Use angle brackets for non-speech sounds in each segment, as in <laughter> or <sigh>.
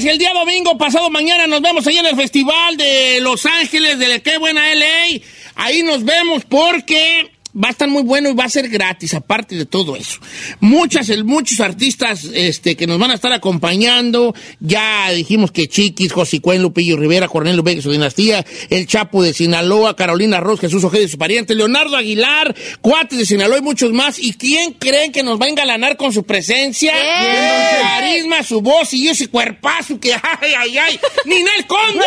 Señores, el día domingo pasado mañana nos vemos ahí en el Festival de Los Ángeles de Qué Buena LA. Ahí nos vemos porque va a estar muy bueno y va a ser gratis, aparte de todo eso. Muchas, muchos artistas este, que nos van a estar acompañando. Ya dijimos que Chiquis, Cuen, Lupillo Rivera, Cornelio Vega, su dinastía, El Chapo de Sinaloa, Carolina Ross, Jesús Ojeda y su pariente, Leonardo Aguilar, Cuates de Sinaloa y muchos más. ¿Y quién creen que nos va a engalanar con su presencia? Su carisma, su voz y ese cuerpazo que ay, ay, ay. ¡Ninel Conde!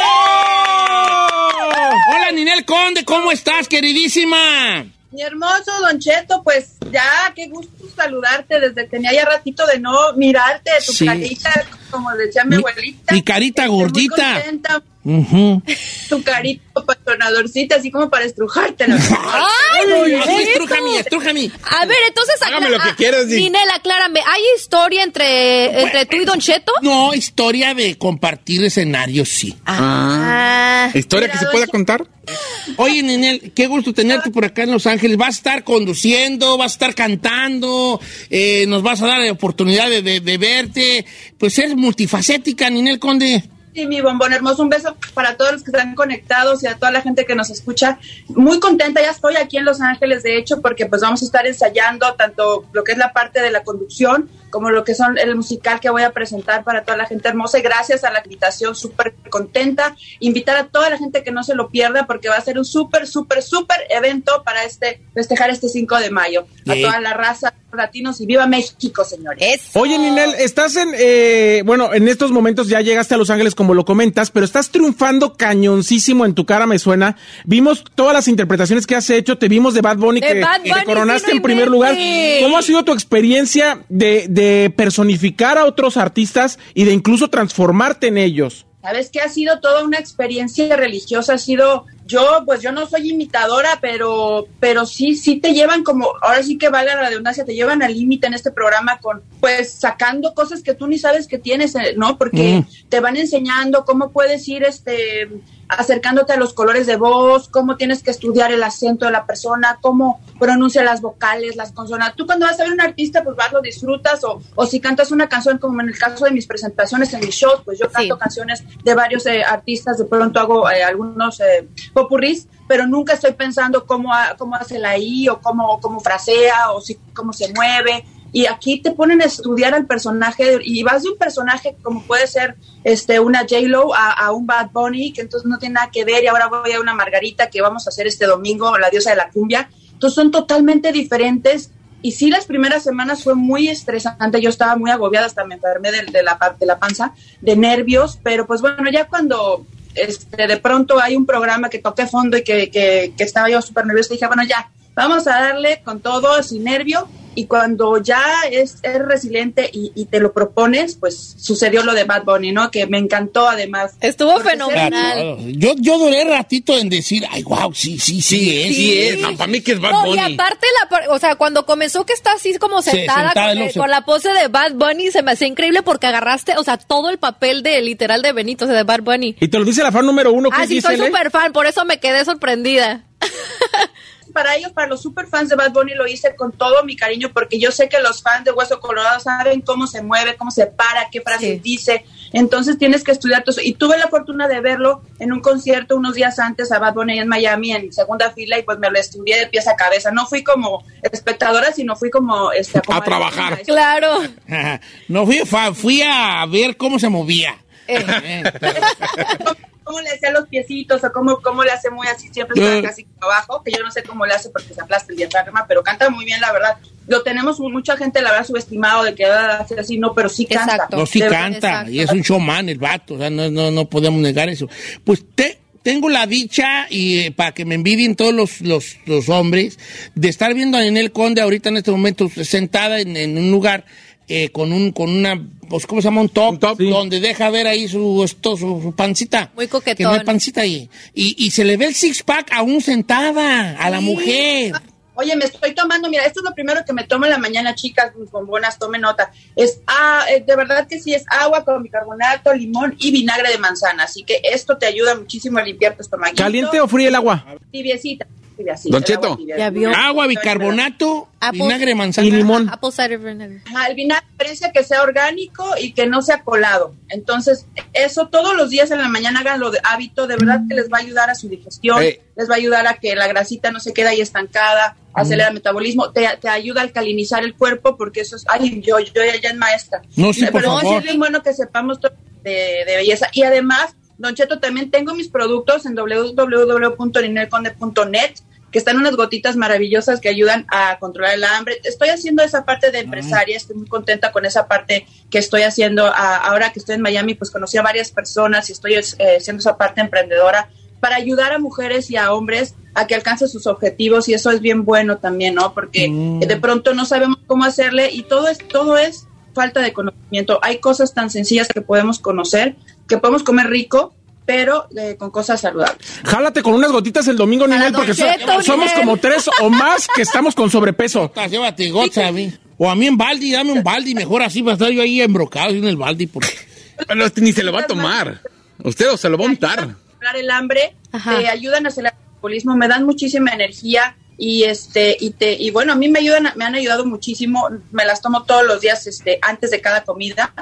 Hola, Ninel Conde, ¿cómo estás, queridísima? Mi hermoso Don Cheto, pues ya, qué gusto saludarte desde que tenía ya ratito de no mirarte, tu carita, como decía mi, abuelita. Mi carita gordita. <laughs> Tu carita patronadorcita, así como para estrujarte. <laughs> ¡Ay! estrújame. A ver, entonces... Hágame lo que quieras. Ninel, aclárame, ¿hay historia entre, entre tú y Don Cheto? No, historia de compartir escenarios, sí. Ah. ¿Historia que se pueda contar? Oye, Ninel, qué gusto tenerte por acá en Los Ángeles. Vas a estar conduciendo, vas a estar cantando, eh, nos vas a dar la oportunidad de, de, de verte. Pues eres multifacética, Ninel Conde. Sí, mi bombón hermoso, un beso para todos los que están conectados y a toda la gente que nos escucha. Muy contenta, ya estoy aquí en Los Ángeles, de hecho, porque pues vamos a estar ensayando tanto lo que es la parte de la conducción como lo que son el musical que voy a presentar para toda la gente hermosa. Y gracias a la invitación, súper contenta. Invitar a toda la gente que no se lo pierda porque va a ser un súper, súper, súper evento para este festejar este 5 de mayo. A toda la raza latinos y viva México, señores. Oye, Ninel, estás en, eh, bueno, en estos momentos ya llegaste a Los Ángeles como lo comentas, pero estás triunfando cañoncísimo en tu cara, me suena. Vimos todas las interpretaciones que has hecho, te vimos de Bad Bunny, que, te coronaste en primer lugar. ¿Cómo ha sido tu experiencia de, de personificar a otros artistas y de incluso transformarte en ellos? Sabes que ha sido toda una experiencia religiosa, ha sido yo, pues yo no soy imitadora, pero, pero sí, sí te llevan como, ahora sí que valga la redundancia, te llevan al límite en este programa con, pues sacando cosas que tú ni sabes que tienes, eh, ¿no? Porque Mm. te van enseñando cómo puedes ir, este, acercándote a los colores de voz, cómo tienes que estudiar el acento de la persona, cómo pronuncia las vocales, las consonantes. Tú cuando vas a ver un artista, pues vas, lo disfrutas, o, o si cantas una canción, como en el caso de mis presentaciones en mis shows, pues yo canto canciones de varios eh, artistas, de pronto hago eh, algunos eh, popurrís, pero nunca estoy pensando cómo, cómo hace la I, o cómo, cómo frasea, o si, cómo se mueve. Y aquí te ponen a estudiar al personaje y vas de un personaje como puede ser este una J-Lo a, a un Bad Bunny, que entonces no tiene nada que ver, y ahora voy a una Margarita que vamos a hacer este domingo, la diosa de la cumbia. Entonces son totalmente diferentes. Y sí, las primeras semanas fue muy estresante. Yo estaba muy agobiada, hasta me enfermé de, de la, de la panza, de nervios. Pero pues bueno, ya cuando este, de pronto hay un programa que toqué fondo y que, que, que estaba yo súper nerviosa, dije, bueno, ya, vamos a darle con todo, sin nervio. Y cuando ya es, es resiliente y, y te lo propones, pues sucedió lo de Bad Bunny, ¿no? Que me encantó además. Estuvo fenomenal. Yo, yo duré ratito en decir, ay, wow, sí, sí, sí, es. Sí, es. No, para mí que es Bad No, y Bunny. aparte, la, o sea, cuando comenzó que está así como Sí, sentada, con, eh, con la pose de Bad Bunny, se me hacía increíble porque agarraste, o sea, todo el papel de literal de Benito, o sea, de Bad Bunny. Y te lo dice la fan número uno, que Ah, es sí, soy súper fan, por eso me quedé sorprendida. <laughs> para ellos, para los super fans de Bad Bunny, lo hice con todo mi cariño porque yo sé que los fans de Hueso Colorado saben cómo se mueve, cómo se para, qué frases Sí. dice. Entonces tienes que estudiar todo eso. Y tuve la fortuna de verlo en un concierto unos días antes a Bad Bunny en Miami, en segunda fila, y pues me lo estudié de pies a cabeza. No fui como espectadora, sino fui como... Este, A trabajar. Claro. <laughs> No fui, fa- fui a ver cómo se movía. Eh, <laughs> pero- ¿Cómo le hace a los piecitos o cómo, cómo le hace muy así, siempre está casi abajo? Que yo no sé cómo le hace porque se aplasta el diafragma, pero canta muy bien, la verdad. Lo tenemos mucha gente, la verdad, subestimado de que va a hacer así, no, pero sí canta. Exacto. No, sí De- canta. Exacto. Y es un showman el vato. O sea, no, no, no podemos negar eso. Pues te, tengo la dicha, y eh, para que me envidien todos los, los, los hombres, de estar viendo a Nenel Conde ahorita en este momento sentada en, en un lugar eh, con un con una, pues, ¿cómo se llama? Un top, Un top, sí. donde deja ver ahí su, esto, su, su pancita. Muy Que no hay coquetón. pancita ahí. Y, y se le ve el six-pack aún sentada a la Sí. mujer. Oye, me estoy tomando, mira, esto es lo primero que me tomo en la mañana, chicas, con buenas, tomen nota. Es, ah, eh, de verdad que sí, es agua con bicarbonato, limón y vinagre de manzana. Así que esto te ayuda muchísimo a limpiar tu estómago. ¿Caliente o fría el agua? Tibiecita. Tibiecita, Don el agua Cheto. Agua, bicarbonato, Apple- vinagre manzana. Y limón. Apple cider vinegar. Ajá, el vinagre parece que sea orgánico y que no sea colado. Entonces, eso todos los días en la mañana háganlo de hábito, de verdad que les va a ayudar a su digestión, les va a ayudar a que la grasita no se quede ahí estancada, acelera el metabolismo, te, te ayuda a alcalinizar el cuerpo porque eso es, ay, yo, yo ya, es maestra. No, sí, por Pero favor. es bien bueno que sepamos todo de, de belleza. Y además, Don Cheto, también tengo mis productos en www.ninelconde.net que están unas gotitas maravillosas que ayudan a controlar el hambre. Estoy haciendo esa parte de empresaria, estoy muy contenta con esa parte que estoy haciendo. Ah, ahora que estoy en Miami, pues conocí a varias personas y estoy eh, haciendo esa parte emprendedora para ayudar a mujeres y a hombres a que alcancen sus objetivos y eso es bien bueno también, ¿no? Porque Mm. de pronto no sabemos cómo hacerle y todo es todo es falta de conocimiento. Hay cosas tan sencillas que podemos conocer, que podemos comer rico, pero eh, con cosas saludables. Jálate con unas gotitas el domingo, Ninel, porque so- somos como tres o más que estamos con sobrepeso. Gotas, llévate gotas a mí. O a mí en baldi, dame un baldi, mejor así va a estar yo ahí embrocado en el baldi. Porque... Pero ni se lo va a tomar. Usted o se lo va a untar. El hambre, Ajá. te ayudan a acelerar el metabolismo, me dan muchísima energía y este y te y bueno, a mí me ayudan, me han ayudado muchísimo, me las tomo todos los días este antes de cada comida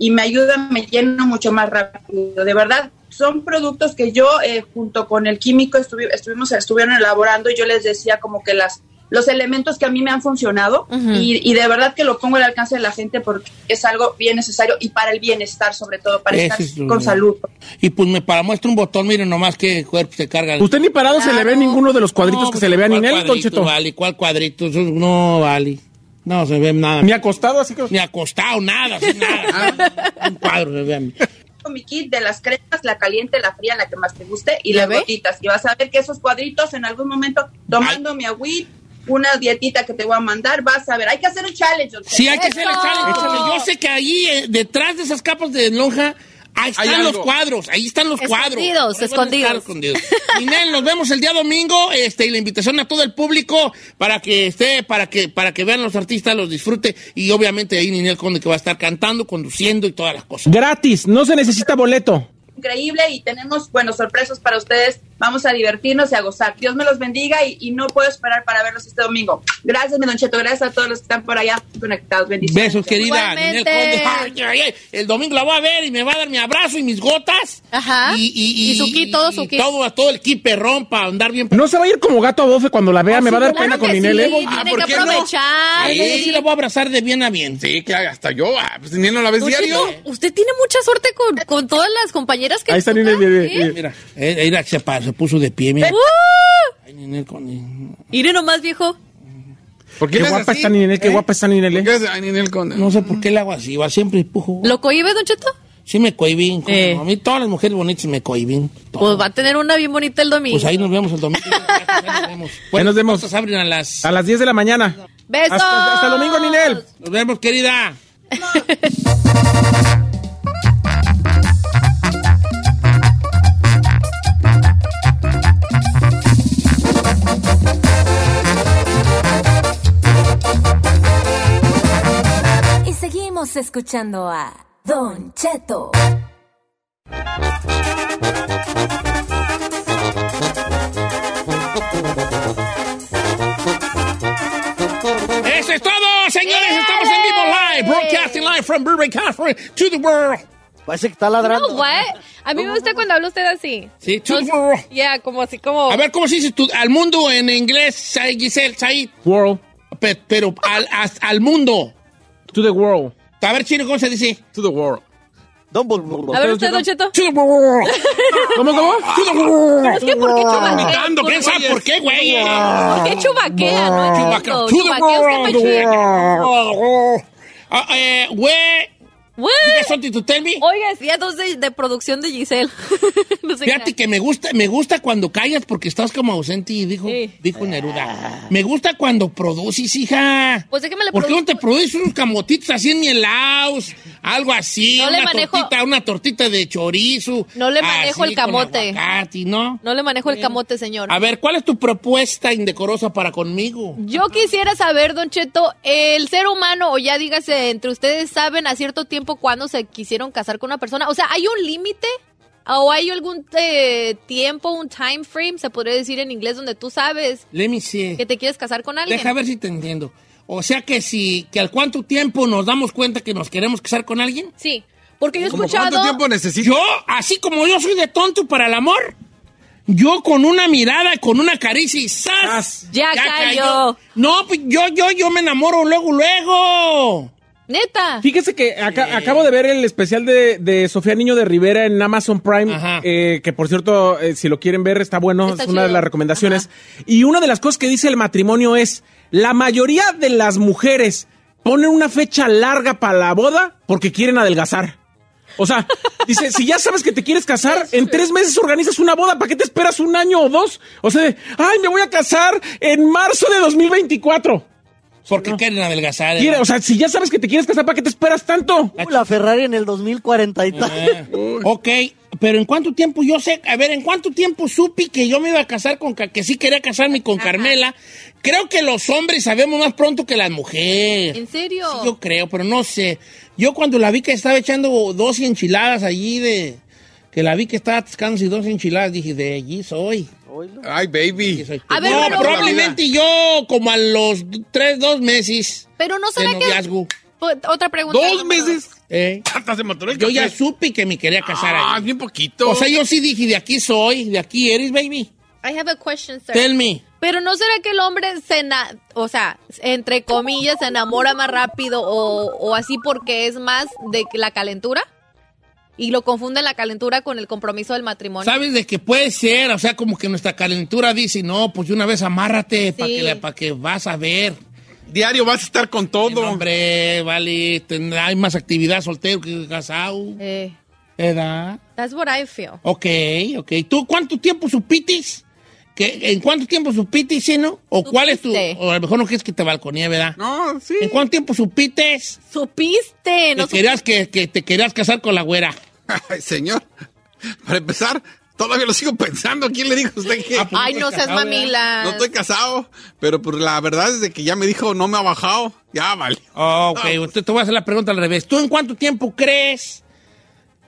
y me ayudan, me lleno mucho más rápido, de verdad. Son productos que yo eh, junto con el químico estuvi- estuvimos estuvieron elaborando y yo les decía como que las los elementos que a mí me han funcionado y, y de verdad que lo pongo al alcance de la gente porque es algo bien necesario y para el bienestar sobre todo, para Ese estar es con salud. Y pues me para muestra un botón, miren nomás qué cuerpo se carga. Usted ni parado se le ve ninguno de los cuadritos No, que se le ve a ¿cuál Ninel, Don cuadrito, Cheto. Vale, ¿cuál cuadrito? Eso no, vale. No se ve nada. Ni acostado, así que... Ni acostado, nada, así, nada. <laughs> un cuadro se ve a mí. con mi kit de las cremas, la caliente, la fría, la que más te guste, y ¿Ya las ve? gotitas. Y vas a ver que esos cuadritos en algún momento, tomando mi agüita, una dietita que te voy a mandar, vas a ver. Hay que hacer un challenge. Sí, hay que hacer el challenge, yo sé que ahí, eh, detrás de esas capas de lonja, ahí están los cuadros, ahí están los cuadros. Escondidos, escondidos. Ninel, nos vemos el día domingo, este, y la invitación a todo el público para que esté, para que, para que vean los artistas, los disfrute, y obviamente ahí Ninel Conde que va a estar cantando, conduciendo y todas las cosas. Gratis, no se necesita boleto. Increíble y tenemos, bueno, sorpresas para ustedes. Vamos a divertirnos y a gozar. Dios me los bendiga y, y no puedo esperar para verlos este domingo. Gracias, mi Don Cheto. Gracias a todos los que están por allá conectados. Bendiciones. Besos, querida Ninel Igualmente. Conde. Ay, ay, ay. El domingo la voy a ver y me va a dar mi abrazo y mis gotas. Ajá. Y, y, Y su kit, todo su y kit. Todo, todo el kit perrón para andar bien. No se va a ir como gato a bofe cuando la vea, me va a dar Claro pena con que Ninel, sí, ¿eh? tiene Ah, que ¿por qué no? aprovechar. Ay, ella sí la voy a abrazar de bien a bien. Sí, que hasta yo. ah, Pues ni no la ves diario. Usted tiene mucha suerte con, con todas las compañeras que Ahí está Ninel, mire, ¿eh? Mira, eh, mira, se, pa- se puso de pie, mira. ¡Uh! Ay, Ninel Conde. Mire nomás, viejo. ¿Por qué guapa así? está Ninel, qué ¿Eh? guapa está Ninel, ¿Por qué ¿eh? Ay, Ninel Conde. No sé por qué le hago así, va siempre empujo. ¿Lo cohibe, Don Cheto? Sí me cohibín. como Eh. A mí todas las mujeres bonitas me cohibín. Pues va a tener una bien bonita el domingo. Pues ahí nos vemos el domingo. <laughs> Ahí nos vemos. Ahí nos vemos. ¿cuántas abren a las... A las 10 de la mañana. ¡Besos! Hasta, hasta el domingo, Ninel. Nos vemos, querida. Y <laughs> escuchando a Don Cheto. Eso es todo, señores. Estamos en vivo live, broadcasting live from Burbank, California, to the world. Parece que está ladrando. No, what? A mí me gusta cuando habla usted así. Sí, to the world. Ya, como así, como... A ver, ¿cómo se dice tú? al mundo en inglés, Sai- Giselle, Said? World. Pe- Pero al, as- al mundo. To the world. A ver, chino, ¿cómo se dice? To the world. Dumbledore. A ver, usted, Don Cheto. ¿Cómo, cómo? Pero es que ¿por qué chubaquea? Imitando, ¿quién sabe por qué, güey? ¿Por qué chubaquea? No Chubaquea. Chubaquea está chido. Ah, eh, Güey, What? you got something to tell me? Oiga, día dos de, de producción de Giselle. <laughs> no sé Fíjate qué. que me gusta, me gusta cuando callas porque estás como ausente y dijo, Sí. dijo Neruda. Me gusta cuando produces, hija. Pues déjame le ¿Por qué no te produces unos camotitos así en mielaos? Algo así, No una manejo- tortita, una tortita de chorizo. No le manejo así, el camote. Aguacate, ¿no? No le manejo el camote, señor. A ver, ¿cuál es tu propuesta indecorosa para conmigo? Yo quisiera saber, Don Cheto, el ser humano, o ya dígase, entre ustedes saben a cierto tiempo cuándo se quisieron casar con una persona. O sea, ¿hay un límite? ¿O hay algún eh, tiempo, un time frame, se podría decir en inglés, donde tú sabes Let me see. que te quieres casar con alguien? Deja ver si te entiendo. O sea que si, que al cuánto tiempo nos damos cuenta que nos queremos casar con alguien. Sí, porque yo he ¿Cómo escuchado... ¿Cuánto tiempo necesitas? Yo, así como yo soy de tonto para el amor, yo con una mirada, con una caricia y ¡zas! Ya cayó. No, pues yo, yo, yo me enamoro luego, luego. Neta. Fíjese que aca- acabo de ver el especial de, de Sofía Niño de Rivera en Amazon Prime, Ajá. eh, que por cierto, eh, si lo quieren ver, está bueno, Está es una de las recomendaciones. Y una de las cosas que dice el matrimonio es, la mayoría de las mujeres ponen una fecha larga para la boda porque quieren adelgazar. O sea, <laughs> dice, si ya sabes que te quieres casar, en tres meses organizas una boda, ¿para qué te esperas un año o dos? O sea, ay, me voy a casar en marzo de 2024. Porque quieren adelgazar. ¿eh? Quiere- o sea, si ya sabes que te quieres casar, ¿para qué te esperas tanto? Uh, la Ferrari en el 2040 y tal. Eh, ok, pero ¿en cuánto tiempo yo sé? A ver, ¿en cuánto tiempo supe que yo me iba a casar con... Que sí quería casarme con Carmela? Creo que los hombres sabemos más pronto que las mujeres. ¿En serio? Sí, yo creo, pero no sé. Yo cuando la vi que estaba echando dos enchiladas allí de... Que la vi que estaba atascándose dos enchiladas, dije, de allí soy. Ay, baby. Soy- A ver, no, pero- probablemente yo como a los tres, dos meses Pero no de será que... noviazgo. Pues, Otra pregunta. ¿Dos meses? ¿Eh? Se el Yo ya supe que me quería casar Ah, allí. bien poquito. O sea, yo sí dije, de aquí soy, de aquí eres, baby. I have a question, sir. Tell me. Pero no será que el hombre se, o sea, entre comillas, se enamora más rápido o, o así porque es más de la calentura y lo confunde la calentura con el compromiso del matrimonio. ¿Sabes de que puede ser? O sea, como que nuestra calentura dice, no, pues de una vez amárrate para que, pa' que vas a ver. Diario vas a estar con todo. Hombre, vale, ten- hay más actividad soltero que casado. Eh, ¿Edad? that's what I feel. Ok, ok. ¿Tú cuánto tiempo supitis? ¿Que, ¿En cuánto tiempo supitis, sí, no? ¿O cuál es tu...? Supiste. O a lo mejor no quieres que te balconee, ¿verdad? No, sí. ¿En cuánto tiempo supites Supiste, no que, querías, que, que te querías casar con la güera? <laughs> Ay, señor. Para empezar, todavía lo sigo pensando. ¿Quién le dijo a usted que Ah, pues Ay, no seas mamila. no estoy casado? Pero pues la verdad es de que ya me dijo no me ha bajado. Ya vale. Oh, ok, entonces te voy a hacer la pregunta al revés. ¿Tú en cuánto tiempo crees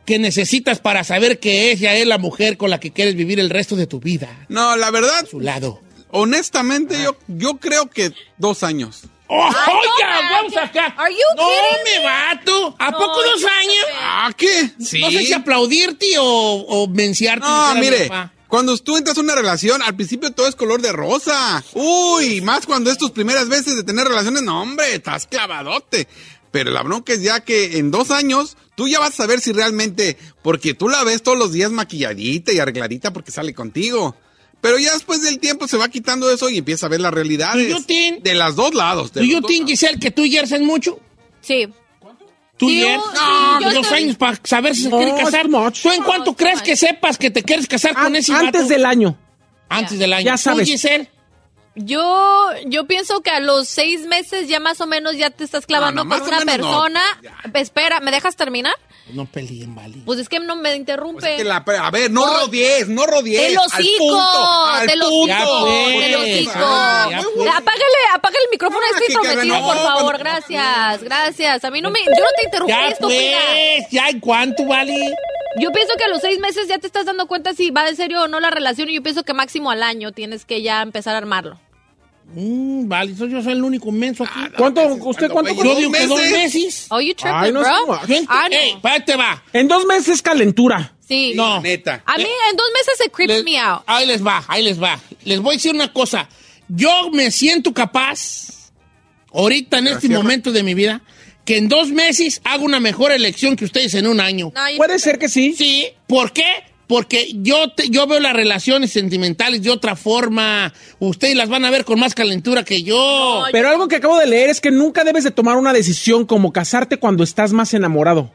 que necesitas para saber que ella es la mujer con la que quieres vivir el resto de tu vida? No, la verdad, A su lado. honestamente, yo, yo creo que dos años. ¡Oh, Ay, no. ¡Vamos acá! Are you ¡No me vato! ¿A No, poco dos años? ¿Ah, qué? Sí. No sé si aplaudirte o, o menciarte. No, mire, cuando tú entras a una relación, al principio todo es color de rosa. Uy, más cuando es tus primeras veces de tener relaciones, no, hombre, estás clavadote. Pero la bronca es ya que en dos años tú ya vas a saber si realmente, porque tú la ves todos los días maquilladita y arregladita porque sale contigo. Pero ya después del tiempo se va quitando eso y empieza a ver las realidades. Do you think- de las dos lados. de ¿Do los you dos think, lados. Giselle, que tú y Gers en mucho? Sí. ¿Tú Sí, y yo- Gers? sí, No, yo dos estoy- años para saber si se No, quiere es casar. ¿Tú en cuánto No, crees que sepas que te quieres casar con ese antes vato? del año. Antes del año. Ya ¿Tú, sabes. Giselle? Yo, yo pienso que a los seis meses ya más o menos ya te estás clavando No, no, con una no. persona. Espera, ¿me dejas terminar? No peleen, vale. Pues es que no me interrumpe. Pues es que la- a ver, no rodees, no rodees. ¡Te lo al hocico! punto, al ¡Te lo punto. Ya hocico! pues, ¡Te lo hocico! ah, ya pues. Apágale, apágale el micrófono Ah, este no, por favor. cuando- Gracias, gracias. A mí no me... Yo no te interrumpí, Ya estúpida. pues, ya en cuánto, vale. Yo pienso que a los seis meses ya te estás dando cuenta si va de serio o no la relación y yo pienso que máximo al año tienes que ya empezar a armarlo. Mm, vale, yo soy el único menso aquí. ¿Cuánto, meses, usted cuánto? yo dos digo que dos meses. Oh, you tripping, Ay, no bro? ent- Ah, no. Ey, párate, va. En dos meses calentura. Sí. No. Neta. A mí en dos meses se creeps Les- me out. Ahí les va, ahí les va. Les voy a decir una cosa. Yo me siento capaz, ahorita en este cierra. momento de mi vida, que en dos meses haga una mejor elección que ustedes en un año. No, Puede ser que sí. Sí, ¿por qué? Porque yo, te- yo veo las relaciones sentimentales de otra forma. Ustedes las van a ver con más calentura que yo. Pero algo que acabo de leer es que nunca debes de tomar una decisión como casarte cuando estás más enamorado.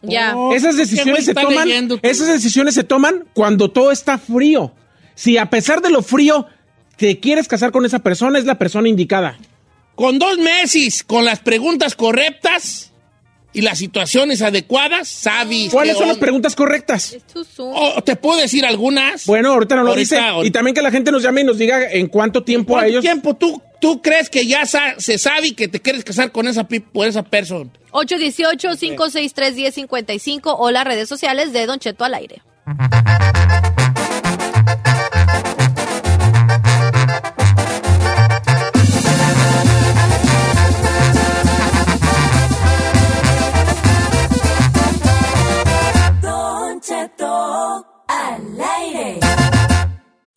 Ya. Oh, Esas ¿qué decisiones se toman, leyendo esas decisiones se toman cuando todo está frío. Si a pesar de lo frío te quieres casar con esa persona, es la persona indicada. Con dos meses, con las preguntas correctas y las situaciones adecuadas, sabes. ¿Cuáles son las preguntas correctas? Soon. Oh, ¿Te puedo decir algunas? Bueno, ahorita no lo Ahorita, dice. ahorita. Y también que la gente nos llame y nos diga en cuánto tiempo a ¿Cuánto ellos. tiempo tú, tú crees que ya sa- se sabe que te quieres casar con esa, por esa persona? 818-563-1055 o las redes sociales de Don Cheto al aire.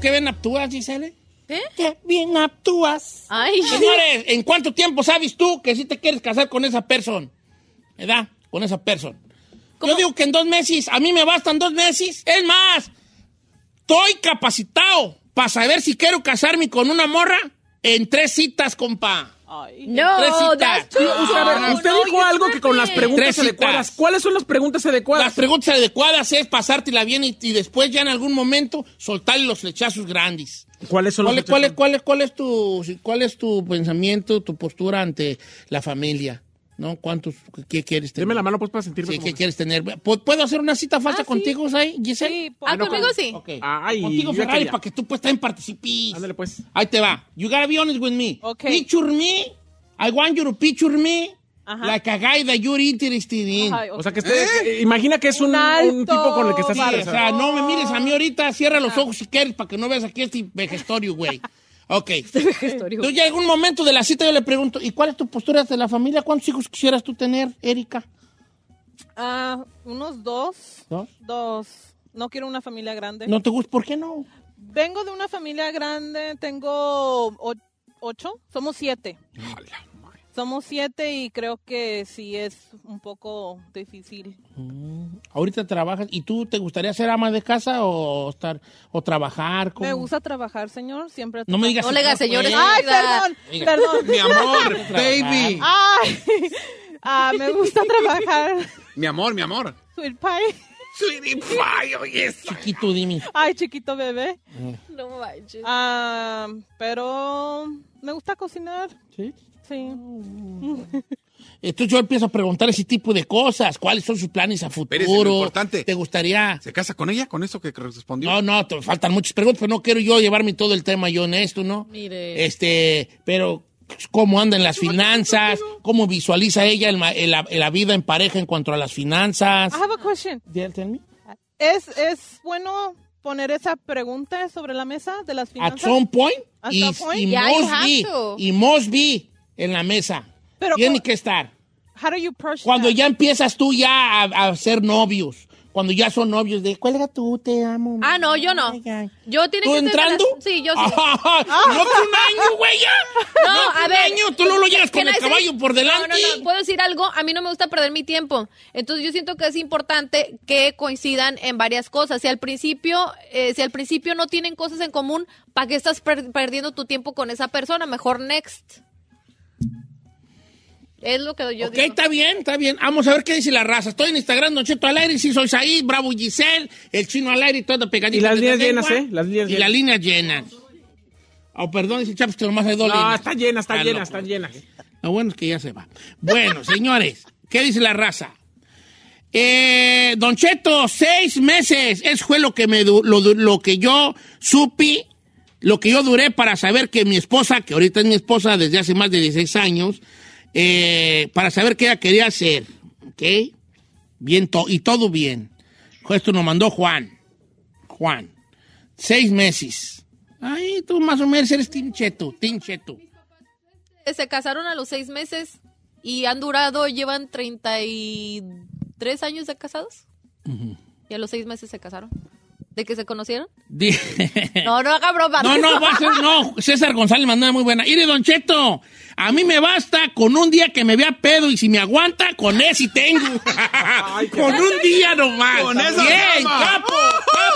Qué bien actúas, Giselle. ¿Qué? Qué bien actúas. Ay, Señores, ¿en cuánto tiempo sabes tú que sí te quieres casar con esa persona? ¿Verdad? Con esa persona. Yo digo que en dos meses, a mí me bastan dos meses. Es más, estoy capacitado para saber si quiero casarme con una morra en tres citas, compa. No, citas. that's too Usted, soon. usted No, dijo algo que con las preguntas Tres citas. adecuadas. ¿Cuáles son las preguntas adecuadas? Las preguntas adecuadas es pasártela bien y, y después ya en algún momento soltarle los flechazos grandes. ¿Cuáles son ¿Cuál los cuál, cuál, es, cuál, es tu, cuál es tu pensamiento, tu postura ante la familia? ¿No? ¿Cuántos, qué quieres tener? Deme la mano pues para sentirme Sí, ¿qué quieres tener? ¿Pu- ¿Puedo hacer una cita falsa Ah, sí. contigo, ahí, Giselle? Sí, ah, conmigo sí. Ok. Ay, Contigo, Ferrari, para que tú pues también participes. Ándale, pues. Ahí te va. You gotta be honest with me. Ok. Picture me. I want you to picture me Ajá. like a guy that you're interested in. O sea, que esté, que- imagina que es un, Un un alto tipo con el que estás Sí, o sea, no me mires a mí ahorita, cierra los ojos si quieres para que no veas aquí este vejestorio, güey. <laughs> Ok. <laughs> Entonces llega un momento de la cita, yo le pregunto, ¿y cuál es tu postura de la familia? ¿Cuántos hijos quisieras tú tener, Erika? Ah, unos dos. ¿Dos? Dos. No quiero una familia grande. ¿No te gusta? ¿Por qué no? Vengo de una familia grande, tengo ocho, somos siete. Somos siete y creo que sí es un poco difícil. Ahorita trabajas, ¿y tú te gustaría ser ama de casa o estar o trabajar? Me gusta trabajar, señor, siempre. No me digas No le digas, señor, señores. pues. Ay, perdón, Diga. perdón. Mi amor, <laughs> baby. Ay, ah, me gusta trabajar. Mi amor, mi amor. Sweet pie. Sweetie pie, oye. Chiquito, dime. Ay, chiquito bebé. No manches. Ah, pero me gusta cocinar. ¿Sí? Sí. <laughs> Entonces yo empiezo a preguntar ese tipo de cosas. ¿Cuáles son sus planes a futuro? Espérese, lo importante. ¿Te gustaría? ¿Se casa con ella? ¿Con eso que respondió? No, no, te faltan muchas preguntas, pero no quiero yo llevarme todo el tema yo en esto, ¿no? Mire. Este, pero cómo andan las finanzas, cómo visualiza ella el la, vida en pareja en cuanto a las finanzas. I have a question. Yeah, tell me. ¿Es, ¿Es bueno poner esa pregunta sobre la mesa de las At finanzas? some point, At y, some point? y Yeah, you must have be, to. y must be en la mesa. Pero Tiene que estar. How do you Cuando that? ya empiezas tú ya a, a ser novios, Cuando ya son novios de, cuelga tú, te amo. Ah, no, yo no. Yo tiene ¿Tú que entrando? las- Sí, yo sí. <laughs> Ah, no un año, güey, ya. <laughs> No, que a un ver. año, tú no lo llegas con el caballo por delante. No, no, no. ¿Puedo decir algo? A mí no me gusta perder mi tiempo. Entonces yo siento que es importante que coincidan en varias cosas. Si al principio, eh, si al principio no tienen cosas en común, ¿para qué estás per- perdiendo tu tiempo con esa persona? Mejor next. Es lo que yo Ok, digo. está bien, está bien. Vamos a ver qué dice la raza. Estoy en Instagram, Don Cheto al aire, sí soy ahí, Bravo Giselle, el chino al aire y todo pegadito. Y las líneas lengua. llenas, ¿eh? Las líneas y llenas. las líneas llenas. Oh, perdón, dice Chaps que nomás hay dos No, líneas. está llena, está Ah, llena, está llena. Lo bueno es que ya se va. Bueno, <laughs> señores, ¿qué dice la raza? Eh, don Cheto, seis meses. Eso fue lo que, me lo, lo que yo supe, lo que yo duré para saber que mi esposa, que ahorita es mi esposa desde hace más de 16 años, eh, para saber qué ella quería hacer. ¿Ok? Bien, to- y todo bien. Esto nos mandó Juan. Juan. Seis meses. Ay, tú más o menos eres Team Cheto, Team Cheto. Se casaron a los seis meses y han durado, llevan 33 años de casados. Y a los seis meses se casaron. ¿De que se conocieron? Di- <laughs> No, no haga broma. No, no, va a ser, no. César González mandó muy buena. Ire, Don Cheto, a mí me basta con un día que me vea pedo y si me aguanta, con ese tengo. con un día nomás. Con eso Bien, capo,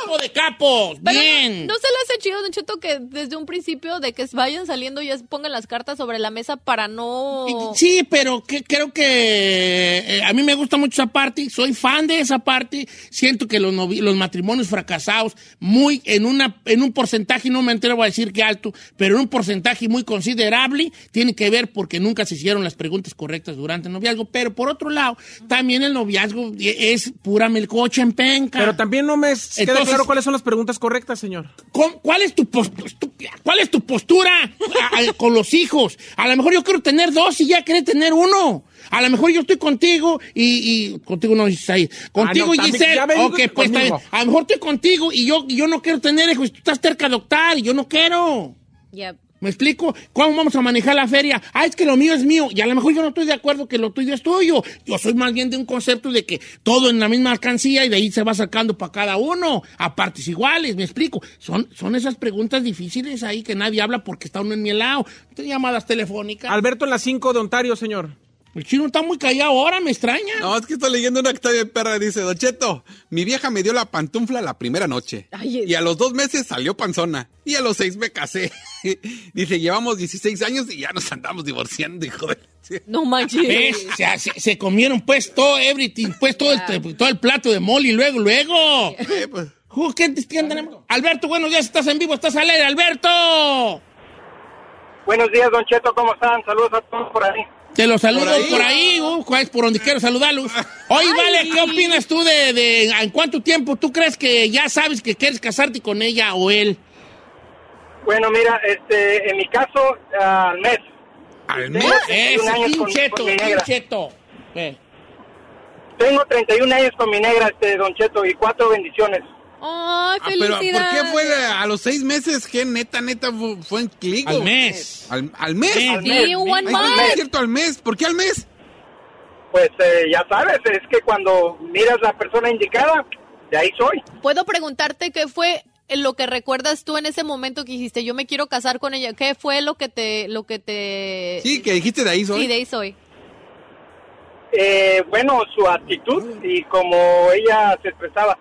capo de capos. Pero Bien. No, no se le hace chido, Don Cheto, que desde un principio de que vayan saliendo ya pongan las cartas sobre la mesa para no... Sí, pero que, creo que eh, a mí me gusta mucho esa parte, soy fan de esa parte, siento que los, novi- los matrimonios fracasados, muy en una en un porcentaje, no me atrevo a decir que alto, pero en un porcentaje muy considerable, tiene que ver porque nunca se hicieron las preguntas correctas durante el noviazgo, pero por otro lado, también el noviazgo es pura melcocha en penca. Pero también no me Entonces- claro cuáles son las preguntas correctas, señor. ¿Cómo- ¿Cuál es tu postura? ¿Cuál es tu postura a- a- con los hijos? A lo mejor yo quiero tener dos y ya querés tener uno. A lo mejor yo estoy contigo y, y- contigo no Isaí. Contigo Ah, no, también- Giselle. ok, pues está conmigo. bien. A lo mejor estoy contigo y yo, y yo no quiero tener hijos. Tú estás cerca de adoptar y yo no quiero. Ya. ¿Me explico? ¿Cómo vamos a manejar la feria? Ah, es que lo mío es mío. Y a lo mejor yo no estoy de acuerdo que lo tuyo es tuyo. Yo soy más bien de un concepto de que todo en la misma alcancía y de ahí se va sacando para cada uno a partes iguales. ¿Me explico? Son, son esas preguntas difíciles ahí que nadie habla porque está uno en mi lado. Llamadas telefónicas. Alberto en las 5 de Ontario, señor. El chino está muy callado ahora, me extraña. No, es que estoy leyendo una que está bien perra. Dice, Don Cheto, mi vieja me dio la pantufla la primera noche. Ay, es- Y a los dos meses salió panzona. Y a los seis me casé. <laughs> Dice, llevamos 16 años y ya nos andamos divorciando, hijo de... No manches. Se, se comieron pues todo, everything, pues todo el, todo el plato de mole y luego, luego. Eh, pues, Uh, ¿qué- qué tenemos? Alberto, buenos días, estás en vivo, estás al aire, Alberto. Buenos días, Don Cheto, ¿cómo están? Saludos a todos por ahí. Te los saludo ¿Por ahí? por ahí, uh, es por donde quiero saludarlos. Oye, Vale, ¿qué opinas tú de, de en cuánto tiempo tú crees que ya sabes que quieres casarte con ella o él? Bueno, mira, este, en mi caso, al mes. al mes. 31 Ese pincheto, pincheto. Eh. Tengo 31 años con mi negra, este, Don Cheto, y cuatro bendiciones. Ay, Ah, pero ¿por qué fue a los seis meses que neta, neta fu- fue en clic? Al mes. ¿Al, al mes? Sí, Al Sí, mes. one Ay, month. no es cierto, al mes. ¿Por qué al mes? Pues eh, ya sabes, es que cuando miras la persona indicada, de ahí soy. ¿Puedo preguntarte qué fue lo que recuerdas tú en ese momento que dijiste, yo me quiero casar con ella? ¿Qué fue lo que te... Lo que te... Sí, que dijiste de ahí soy. Sí, de ahí soy. Eh, bueno, su actitud y como ella se expresaba.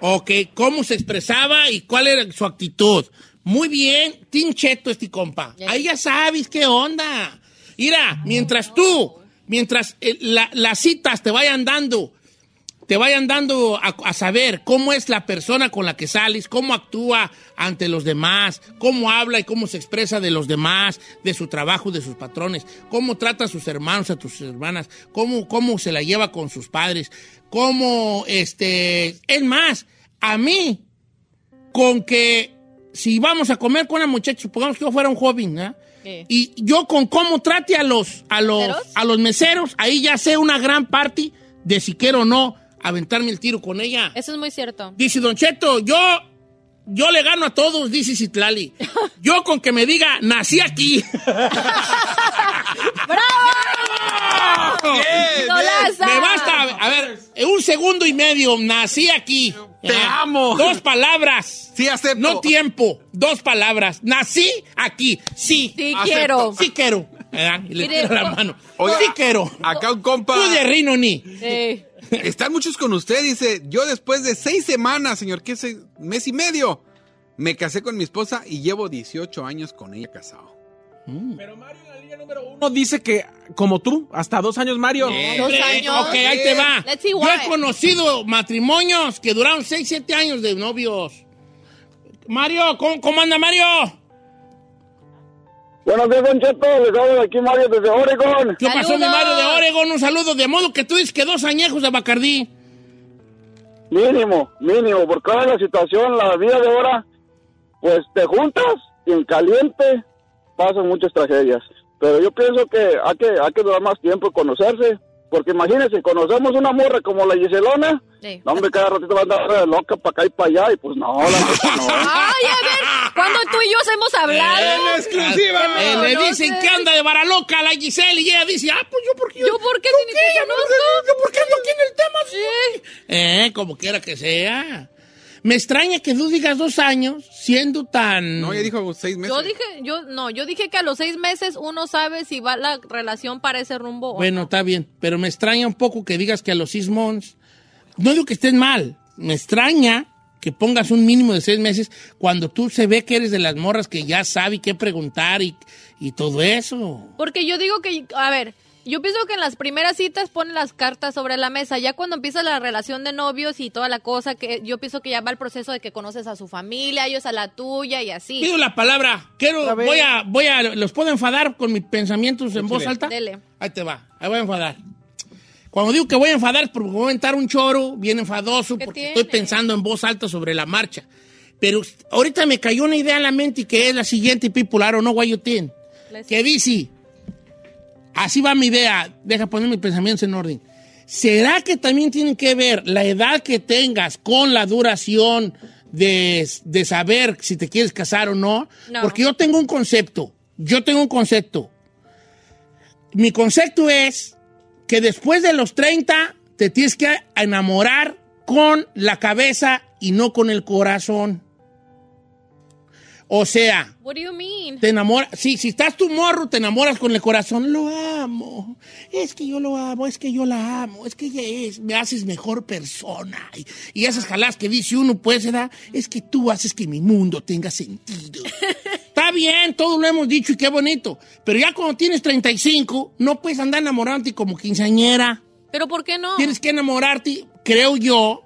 Ok, ¿cómo se expresaba y cuál era su actitud? Muy bien, tincheto este compa. Ahí ya sabes qué onda. Mira, mientras tú, mientras eh, la- las citas te vayan dando, te vayan dando a, a saber cómo es la persona con la que sales, cómo actúa ante los demás, cómo habla y cómo se expresa de los demás, de su trabajo, de sus patrones, cómo trata a sus hermanos, a tus hermanas, cómo, cómo se la lleva con sus padres, cómo, este, es más, a mí, con que si vamos a comer con una muchacha, supongamos que yo fuera un joven. Eh. Y yo con cómo trate a los, a los, ¿Meseros? a los meseros, ahí ya sé una gran parte de si quiero o no aventarme el tiro con ella. Eso es muy cierto. Dice Don Cheto, yo, yo le gano a todos, dice Citlali. <laughs> Yo con que me diga, nací aquí. <laughs> ¡Bravo! Bien, ¡Golaza! Me basta, a ver, eh, un segundo y medio, nací aquí. Te amo. Dos palabras. Sí, acepto. No tiempo, dos palabras. Nací aquí. Sí. Sí, Acepto. quiero. Sí quiero. ¿verdad? Y le Mire, tiro la mano. Oiga, sí quiero. Acá un compa. Tú de Rino ni. Sí. <laughs> Están muchos con usted, dice. Yo después de seis semanas, señor, ¿qué es? Mes y medio. Me casé con mi esposa y llevo 18 años con ella casado. Pero Mario en la línea número uno dice que, como tú, hasta dos años, Mario. Dos años. Ok, ahí te va. Yo he conocido matrimonios que duraron 6, 7 años de novios. Mario, ¿cómo, cómo anda Mario? Buenos días, Don Cheto. Les hablo de aquí Mario desde Oregon. ¿Qué pasó, mi. Mario de Oregon? Un saludo. De modo que tú dices que dos añejos de Bacardí. Mínimo, mínimo, porque ahora la situación, la vida de ahora, pues te juntas y en caliente pasan muchas tragedias. Pero yo pienso que hay que, hay que durar más tiempo y conocerse. Porque imagínense, conocemos una morra como la Giselona, Sí. no, hombre, cada ratito va a andar de loca para acá y para allá, y pues no, la neta no. <laughs> Ay, a ver, cuando tú y yo hemos hablado. En exclusiva. Eh, le conoces. dicen que anda de varaloca la Giselle y ella dice, ah, pues yo por qué. ¿Yo por qué? ¿Yo Si ni te Yo no conozco. sé, ¿Yo por qué ando aquí en el tema? Sí. Eh, como quiera que sea. Me extraña que tú digas dos años siendo tan... No, ya dijo seis meses. Yo dije, yo no, yo dije que a los seis meses uno sabe si va la relación para ese rumbo o Bueno, no. está bien, pero me extraña un poco que digas que a los seis months, no digo que estés mal, me extraña que pongas un mínimo de seis meses cuando tú se ve que eres de las morras que ya sabe qué preguntar y, y todo eso. Porque yo digo que, a ver, yo pienso que en las primeras citas ponen las cartas sobre la mesa. Ya cuando empieza la relación de novios y toda la cosa, que yo pienso que ya va el proceso de que conoces a su familia, ellos a la tuya y así. Pido la palabra, quiero, A voy a, voy a, ¿los puedo enfadar con mis pensamientos en voz alta? Dele. Ahí te va, ahí voy a enfadar. Cuando digo que voy a enfadar porque voy a aventar un choro bien enfadoso ¿Qué porque tiene? estoy pensando en voz alta sobre la marcha. Pero ahorita me cayó una idea en la mente y que es la siguiente, people, I don't know what you think. Les- Que dice, así va mi idea, deja poner mis pensamientos en orden. ¿Será que también tienen que ver la edad que tengas con la duración de, de saber si te quieres casar o no? No. Porque yo tengo un concepto, yo tengo un concepto. Mi concepto es que después de los 30 te tienes que enamorar con la cabeza y no con el corazón. O sea, What do you mean? te enamoras, sí, si estás tu morro, te enamoras con el corazón, lo amo, es que yo lo amo, es que yo la amo, es que ella es, me haces mejor persona. Y, y esas jaladas que dice uno, pues, ¿verdad? es que tú haces que mi mundo tenga sentido. <laughs> Está bien, todo lo hemos dicho y qué bonito, pero ya cuando tienes 35, no puedes andar enamorándote como quinceañera. Pero ¿por qué no? Tienes que enamorarte, creo yo,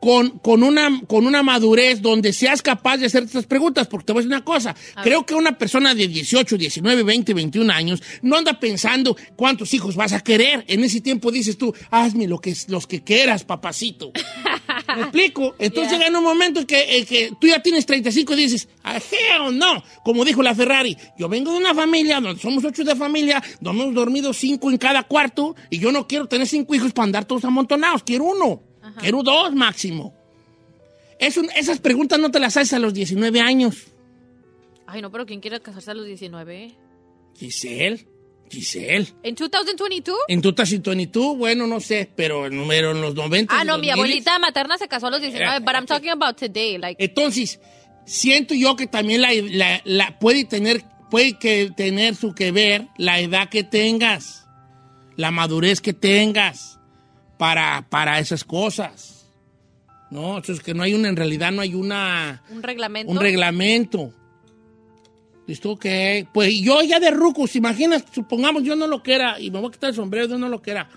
con, con, una, con una madurez donde seas capaz de hacer estas preguntas. Porque te voy a decir una cosa. creo que una persona de 18, 19, 20, 21 años no anda pensando cuántos hijos vas a querer. En ese tiempo dices tú, hazme lo que, los que quieras, papacito. <laughs> ¿Me explico? Entonces Yeah. llega un momento en que, en que tú ya tienes 35 y dices, "Ah, hell no. Como dijo la Ferrari, yo vengo de una familia donde somos ocho de familia, donde hemos dormido cinco en cada cuarto y yo no quiero tener cinco hijos para andar todos amontonados. Quiero uno. Quiero dos máximo. Es un- esas preguntas no te las haces a los 19 años. Ay, no, pero ¿quién quiere casarse a los 19? Giselle, Giselle. ¿En 2022? En tu 2022, bueno, no sé, pero en número en los 90. Ah, no, mi 2000. abuelita materna se casó a los 19, but I'm talking about today, like... Entonces, siento yo que también la, la- la- puede tener puede que tener su que ver la edad que tengas, la madurez que tengas para, para esas cosas. No, entonces que no hay una, en realidad no hay una, Un reglamento. un reglamento. ¿Listo? Ok. Pues yo ya de rucos, imaginas, supongamos yo no lo quiera, y me voy a quitar el sombrero, yo no lo quiera.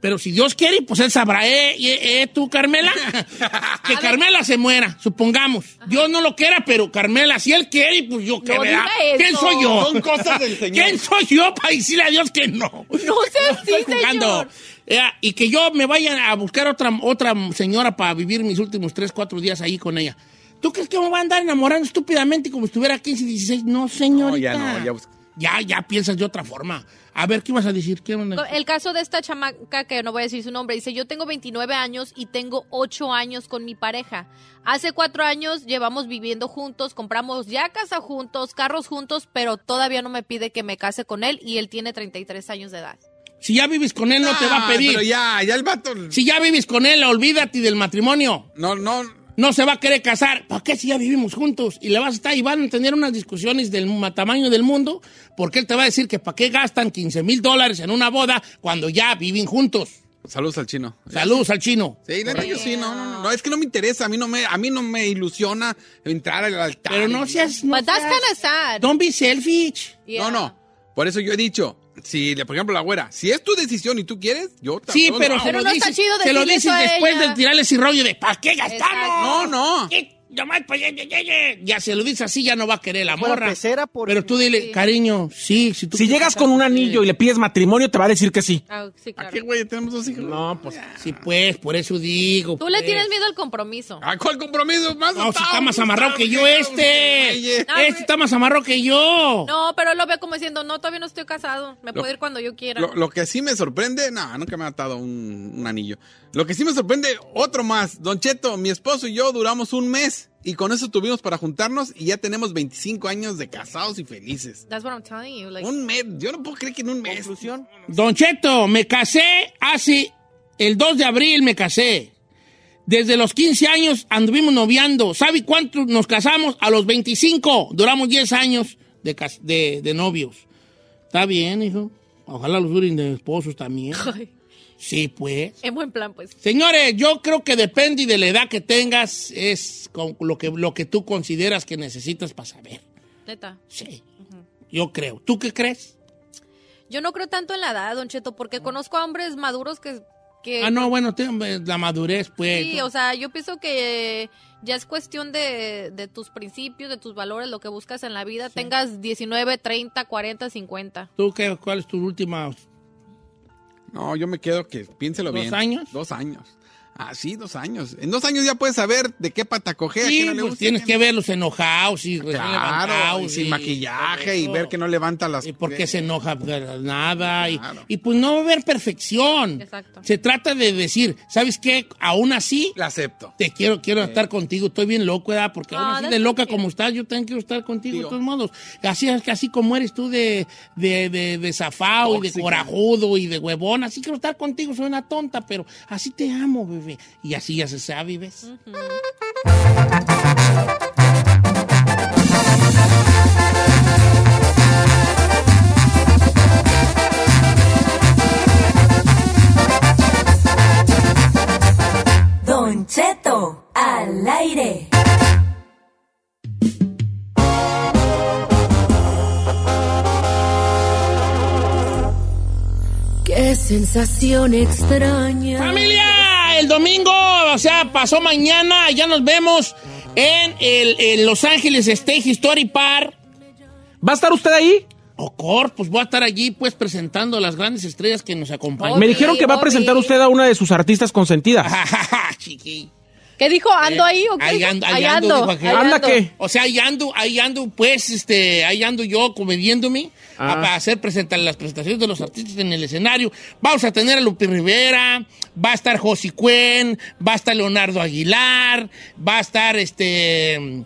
Pero si Dios quiere, pues él sabrá, ¿eh? ¿Eh, eh, tú, Carmela? <laughs> que Carmela se muera, supongamos. Dios no lo quiera, pero Carmela, si él quiere, pues yo qué, No ¿verdad? diga eso. ¿Quién soy yo? Son cosas del <laughs> Señor. ¿Quién soy yo para decirle a Dios que no? No sé <laughs> jugando. señor. Eh, y que yo me vaya a buscar otra, otra señora para vivir mis últimos 3, 4 días ahí con ella. ¿Tú crees que me va a andar enamorando estúpidamente como si estuviera 15, 16? No, señorita. No, ya no, ya bus- ya, ya piensas de otra forma. A ver, ¿qué vas a decir? ¿Qué van a decir? El caso de esta chamaca, que no voy a decir su nombre, dice, yo tengo 29 años y tengo 8 años con mi pareja. Hace 4 años llevamos viviendo juntos, compramos ya casa juntos, carros juntos, pero todavía no me pide que me case con él y él tiene 33 años de edad. Si ya vives con él, no te va a Ah, pedir. Pero ya, ya el vato. Si ya vives con él, olvídate del matrimonio. No, no. No se va a querer casar. ¿Para qué si ya vivimos juntos? Y le vas a estar y van a tener unas discusiones del ma- tamaño del mundo, porque él te va a decir que para qué gastan 15 mil dólares en una boda cuando ya viven juntos. Saludos al chino. Saludos al chino. Sí, neta, yo sí, no, no, no, no, es que no me interesa, a mí no me, a mí no me ilusiona entrar al altar. Pero no seas. no But that's seas- kind of sad. Don't be selfish. Yeah. No, no, por eso yo he dicho, si, le- por ejemplo, la güera, si es tu decisión y tú quieres, yo te Sí, pero no está dices, chido se lo dices después ella. de tirarle ese rollo de ¿para qué gastamos? Exacto. No, no. ¿Qué? Nomás, pues, ya, ya, ya, ya. Ya se lo dices así, ya no va a querer la morra. pecera por- Pero tú dile, cariño, sí, si tú Si quieres llegas con un anillo y le pides matrimonio, te va a decir que sí. Ah, sí, ¿A qué güey tenemos dos hijos? No, pues. Sí, pues, por eso digo. Tú le pues. tienes miedo al compromiso. ¿A cuál compromiso? Más No, si está más amarrado que yo este. No, Este está más amarrado que yo. No, pero él lo ve como diciendo, no, todavía no estoy casado. Me Lo- puedo ir cuando yo quiera. Lo, lo que sí me sorprende, no, nunca me ha atado un, un anillo. Lo que sí me sorprende, otro más. Don Cheto, mi esposo y yo duramos un mes y con eso tuvimos para juntarnos y ya tenemos 25 años de casados y felices. That's what I'm telling you. Like, Un mes, yo no puedo creer que en un mes. Conclusión. Don Cheto, me casé hace el 2 de abril, me casé. Desde los 15 años anduvimos noviando. ¿Sabe cuánto nos casamos? A los 25. Duramos 10 años de, de, de novios. Está bien, hijo. Ojalá los duren de esposos también. <laughs> ay, Sí, pues. en buen plan, pues. Señores, yo creo que depende de la edad que tengas, es con lo que, lo que tú consideras que necesitas para saber. Neta. Sí. Yo creo. ¿Tú qué crees? Yo no creo tanto en la edad, Don Cheto, porque conozco a hombres maduros que... que Ah, no, bueno, la madurez, pues. Sí, o sea, yo pienso que ya es cuestión de, de tus principios, de tus valores, lo que buscas en la vida. Tengas 19, 30, 40, 50. ¿Tú qué, cuál es tu última? No, yo me quedo que piénselo ¿Dos bien. años? Dos años. Ah, sí, dos años. En dos años ya puedes saber de qué pata coge, a Sí, quién no le pues gusta, tienes a que quién verlos enojados y no. Claro, y sin y maquillaje y ver que no levanta las... ¿Y por qué se enoja de nada? Y- Claro. Y, pues no va a haber perfección. Exacto. Se trata de decir, ¿sabes qué? Aún así, La acepto. te quiero, quiero estar contigo. Estoy bien loco, ¿verdad? Porque aún Ah, así de loca como estás, yo también quiero estar contigo de todos modos. Así, así como eres tú de, de, de, de zafao y de corajudo y de huevón, así quiero estar contigo. Soy una tonta, pero así te amo, bebé. Y así ya se sabe, ¿ves? Don Cheto, al aire. Qué sensación extraña. Familia, el domingo, o sea, pasó mañana, ya nos vemos en el en Los Ángeles Stage Story Park. ¿Va a estar usted ahí? Ocor, pues voy a estar allí pues presentando las grandes estrellas que nos acompañan. Me dijeron que va a presentar usted a una de sus artistas consentidas. <laughs> Chiqui. ¿Qué dijo? ¿Ando ahí o qué? Ahí ando, ahí ando, ¿Anda qué? O sea, ahí ando, ahí ando, pues, este, ahí ando yo comediéndome Ah. a- para hacer presentar las presentaciones de los artistas en el escenario. Vamos a tener a Lupi Rivera, va a estar Josi Cuen, va a estar Leonardo Aguilar, va a estar este,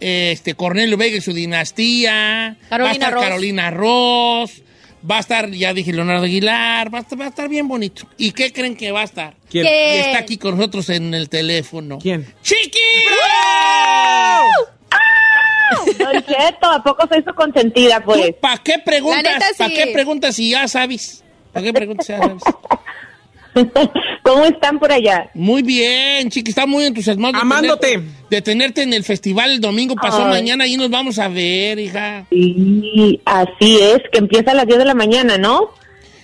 este Cornelio Vega y su dinastía, va a Carolina estar Ross. Carolina Ross, va a estar, ya dije Leonardo Aguilar, va a estar, va a estar bien bonito. ¿Y qué creen que va a estar? ¿Quién? Está aquí con nosotros en el teléfono. ¿Quién? ¡Chiqui! Don <laughs> Cheto, ¿a poco soy su consentida, pues? ¿Para qué preguntas? Sí. ¿Para qué preguntas si ya sabes? ¿Para qué preguntas si ya sabes? <laughs> ¿Cómo están por allá? Muy bien, chiqui, está muy entusiasmado. de Amándote. tenerte- de tenerte en el festival el domingo pasó Ay. mañana y nos vamos a ver, hija. Sí, así es, que empieza a las 10 de la mañana, ¿no?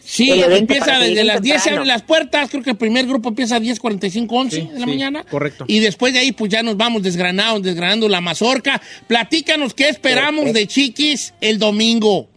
Sí, empieza desde las 10 se temprano. abren las puertas, creo que el primer grupo empieza a 10.45, 11 Sí, de la sí, mañana. correcto. Y después de ahí pues ya nos vamos desgranados, desgranando la mazorca. Platícanos qué esperamos de Chiquis el domingo.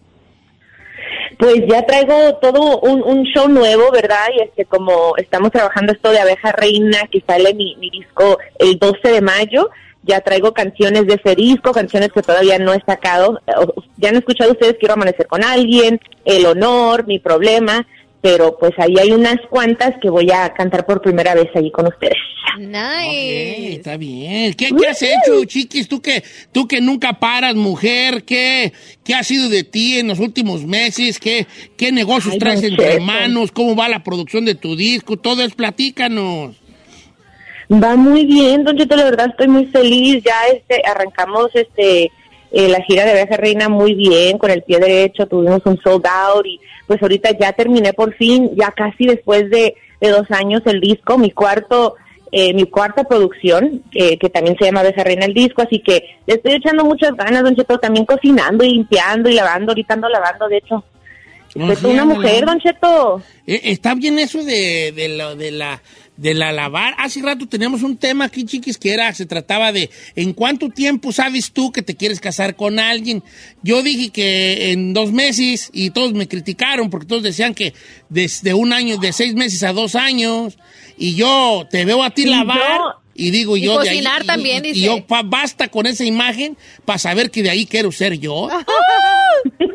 Pues ya traigo todo un, un show nuevo, ¿verdad? Y este, como estamos trabajando esto de Abeja Reina, que sale mi, mi disco el 12 de mayo, ya traigo canciones de ese disco, canciones que todavía no he sacado. Eh, Ya han escuchado ustedes Quiero Amanecer con Alguien, El Honor, Mi Problema, pero pues ahí hay unas cuantas que voy a cantar por primera vez ahí con ustedes. Nice. está bien. ¿Qué, qué has hecho, chiquis? Tú que, tú que nunca paras, mujer. ¿Qué, qué ha sido de ti en los últimos meses? ¿Qué, qué negocios Ay, traes entre manos? ¿Cómo va la producción de tu disco? Todo es platícanos. Va muy bien, Don Cheto, la verdad estoy muy feliz. Ya este arrancamos este eh, la gira de Abeja Reina muy bien, con el pie derecho, tuvimos un sold out y pues ahorita ya terminé por fin, ya casi después de, de dos años el disco, mi cuarto, eh, mi cuarta producción, eh, que también se llama Abeja Reina el disco, así que le estoy echando muchas ganas, Don Cheto, también cocinando y limpiando y lavando, ahorita ando lavando, de hecho. Soy sí, una mujer, Don Cheto. Eh, Está bien eso de, de la de la lavar. Hace rato teníamos un tema aquí, chiquis, que era, se trataba de ¿en cuánto tiempo sabes tú que te quieres casar con alguien? Yo dije que en dos meses y todos me criticaron porque todos decían que desde un año, de seis meses a dos años y yo te veo a ti lavar. Y digo Y yo de ahí, y- también, y, dice. y yo pa- basta con esa imagen para saber que de ahí quiero ser yo. <laughs>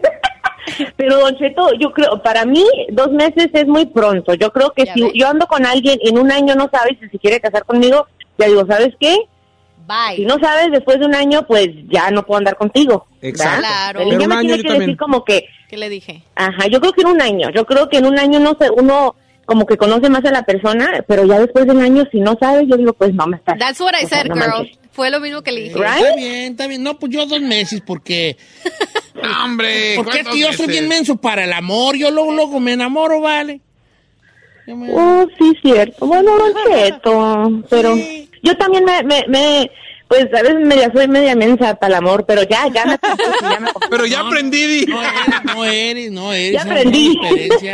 Pero Don Cheto, yo creo, para mí dos meses es muy pronto. Yo creo que Ya si ves. yo ando con alguien en un año no sabes si se quiere casar conmigo, ya digo, ¿sabes qué? Si Bye. no sabes después de un año, pues ya no puedo andar contigo. Exacto. ¿verdad? Claro. El Pero niño me tiene yo que también. decir como que, ¿Qué le dije? ajá, yo creo que en un año, yo creo que en un año no sé, uno como que conoce más a la persona, pero ya después de un año si no sabes, yo digo, pues no me estás. That's what I o sea, said, no girl. manches. Fue lo mismo que le dije. Right? Está bien, está bien. No, pues yo dos meses porque... <laughs> Hombre. Porque es ¿cuántos que yo soy bien menso para el amor. Yo luego, luego me enamoro, vale. Me- Oh, sí, cierto. Bueno, Cheto, <laughs> pero yo también me, me, me, pues a veces media, soy media mensa para el amor, pero ya, ya me ya me. Pero ya aprendí, Di. No eres, no eres, no eres. Ya aprendí.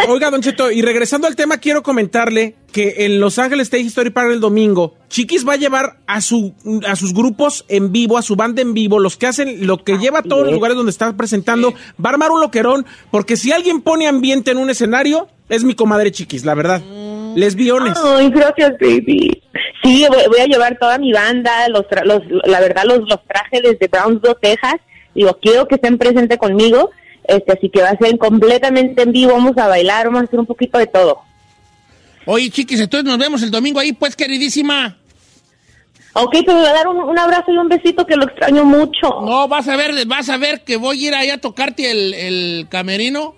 Oiga, Don Cheto, y regresando al tema, quiero comentarle que en Los Ángeles State History Park el domingo, Chiquis va a llevar a su a sus grupos en vivo, a su banda en vivo, los que hacen, lo que lleva a todos los lugares donde está presentando, va a armar un loquerón, porque si alguien pone ambiente en un escenario, es mi comadre Chiquis, la verdad. Lesbiones. Ay, gracias, baby. Sí, voy, voy a llevar toda mi banda, los, tra- los la verdad, los, los trajes desde Brownsville, Texas. Digo, quiero que estén presentes conmigo, este, así que va a ser completamente en vivo, vamos a bailar, vamos a hacer un poquito de todo. Oye, chiquis, entonces nos vemos el domingo ahí, pues, queridísima. Ok, te voy a dar un, un abrazo y un besito que lo extraño mucho. No, vas a ver, vas a ver que voy a ir ahí a tocarte el, el camerino.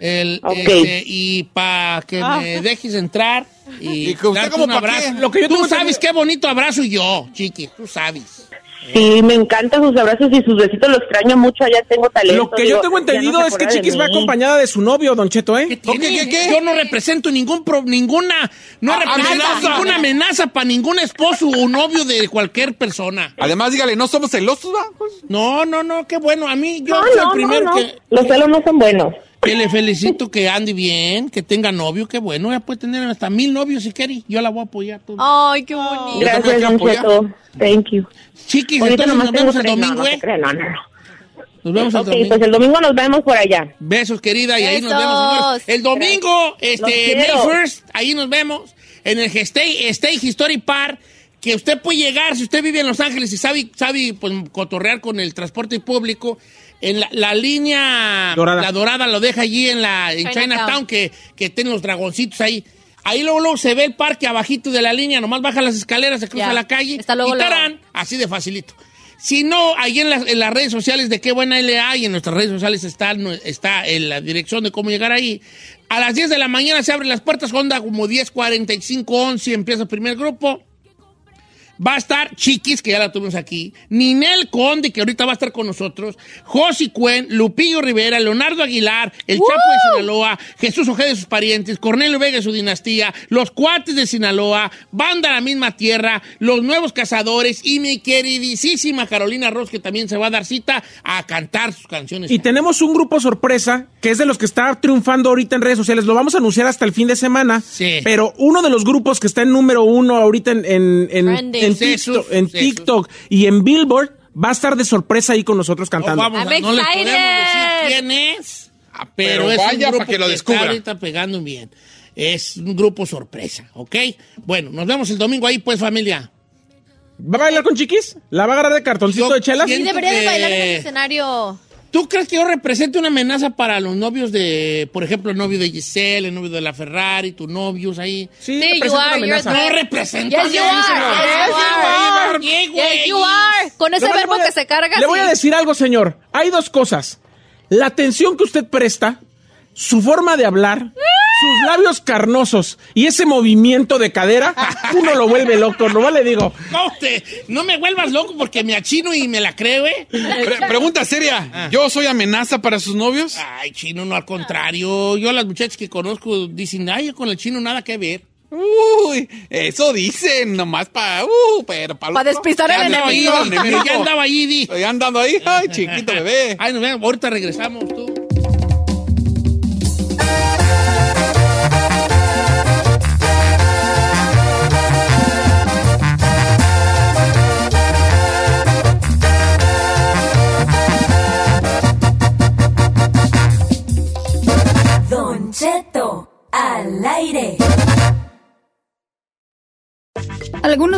El, este, y para que me dejes entrar <laughs> y, ¿Y que usted darte como un abrazo. qué? Lo que yo tú sabes qué bonito abrazo yo, chiquis, tú sabes. Sí, me encantan sus abrazos y sus besitos, lo extraño mucho, allá tengo talento. Lo que digo, yo tengo no entendido es que Chiquis va acompañada de su novio, Don Cheto, ¿eh? ¿Qué tiene? qué, qué? Yo no represento ningún pro- ninguna, no Ah, represento amenaza. ninguna amenaza para ningún esposo o novio de cualquier persona. Además, dígale, no somos celosos, ¿va? No, no, no, qué bueno. A mí, yo No, soy no, el no, primero no. que, Los celos no son buenos. Que le felicito que ande bien, que tenga novio, qué bueno. Ella puede tener hasta mil novios si quiere. Yo la voy a apoyar. tú. Ay, qué bonito. Gracias, Don apoyar. Cheto. Thank you. Chiquis, Ahorita entonces nos vemos el no, domingo, no ¿eh? no, no, no. Nos vemos el Ok, domingo. pues el domingo nos vemos por allá. Besos, querida, y ahí nos Besos. vemos, señores. El domingo, este, May quiero. 1st, ahí nos vemos, en el State, State History Park, que usted puede llegar, si usted vive en Los Ángeles y sabe, sabe pues, cotorrear con el transporte público, en la, la línea, Dorada. la dorada lo deja allí en la en Chinatown. Chinatown, que, que tiene los dragoncitos ahí. Ahí luego, luego se ve el parque abajito de la línea, nomás baja las escaleras, se cruza Ya. la calle Está luego, y luego. tarán, así de facilito. Si no, ahí en las, en las redes sociales de Qué Buena LA y en nuestras redes sociales está, no- está en la dirección de cómo llegar ahí. A las 10 de la mañana se abren las puertas, onda como 10, 45, 11, empieza el primer grupo. Va a estar Chiquis, que ya la tuvimos aquí, Ninel Conde, que ahorita va a estar con nosotros, Josi Cuen, Lupillo Rivera, Leonardo Aguilar, el Chapo de Sinaloa, Jesús Ojeda y sus parientes, Cornelio Vega y su dinastía, los cuates de Sinaloa, Banda La Misma Tierra, los nuevos cazadores y mi queridísima Carolina Ross, que también se va a dar cita a cantar sus canciones. Y tenemos un grupo sorpresa que es de los que está triunfando ahorita en redes sociales. Lo vamos a anunciar hasta el fin de semana. Sí. Pero uno de los grupos que está en número uno ahorita en, en. En TikTok, en Jesús. TikTok y en Billboard va a estar de sorpresa ahí con nosotros No, cantando. vamos, I'm no les podemos decir quién es, pero, pero es vaya un grupo para que lo está descubra. ahorita pegando bien. Es un grupo sorpresa, ¿ok? Bueno, nos vemos el domingo ahí, pues, familia. ¿Va a bailar con chiquis? ¿La va a agarrar de cartoncito Yo de chelas? Sí, debería de bailar en el escenario. ¿Tú crees que yo represento una amenaza para los novios de, por ejemplo, el novio de Giselle, el novio de la Ferrari, tus novios ahí? Sí, Sí, you una are, amenaza. No represento. Yes, you are. Yes, you are. Yes, güey. Yes, you are. Con ese verbo que se carga Le voy a decir algo, señor. Hay dos cosas. La atención que usted presta, su forma de hablar, sus labios carnosos y ese movimiento de cadera, <laughs> uno lo vuelve loco. No le digo. No, te- no me vuelvas loco porque me achino y me la creo, ¿eh? Pre- pregunta seria. ¿Yo soy amenaza para sus novios? Ay, chino, no, al contrario. Yo las muchachas que conozco dicen, ay, con el chino nada que ver. Uy, eso dicen, nomás para... Uh, pero para... Pa' despistar al andaba ahí, enemigo. ya andaba ahí, di. Estoy andando ahí. Ay, <laughs> chiquito bebé. Ay, nos vemos, ahorita regresamos, tú.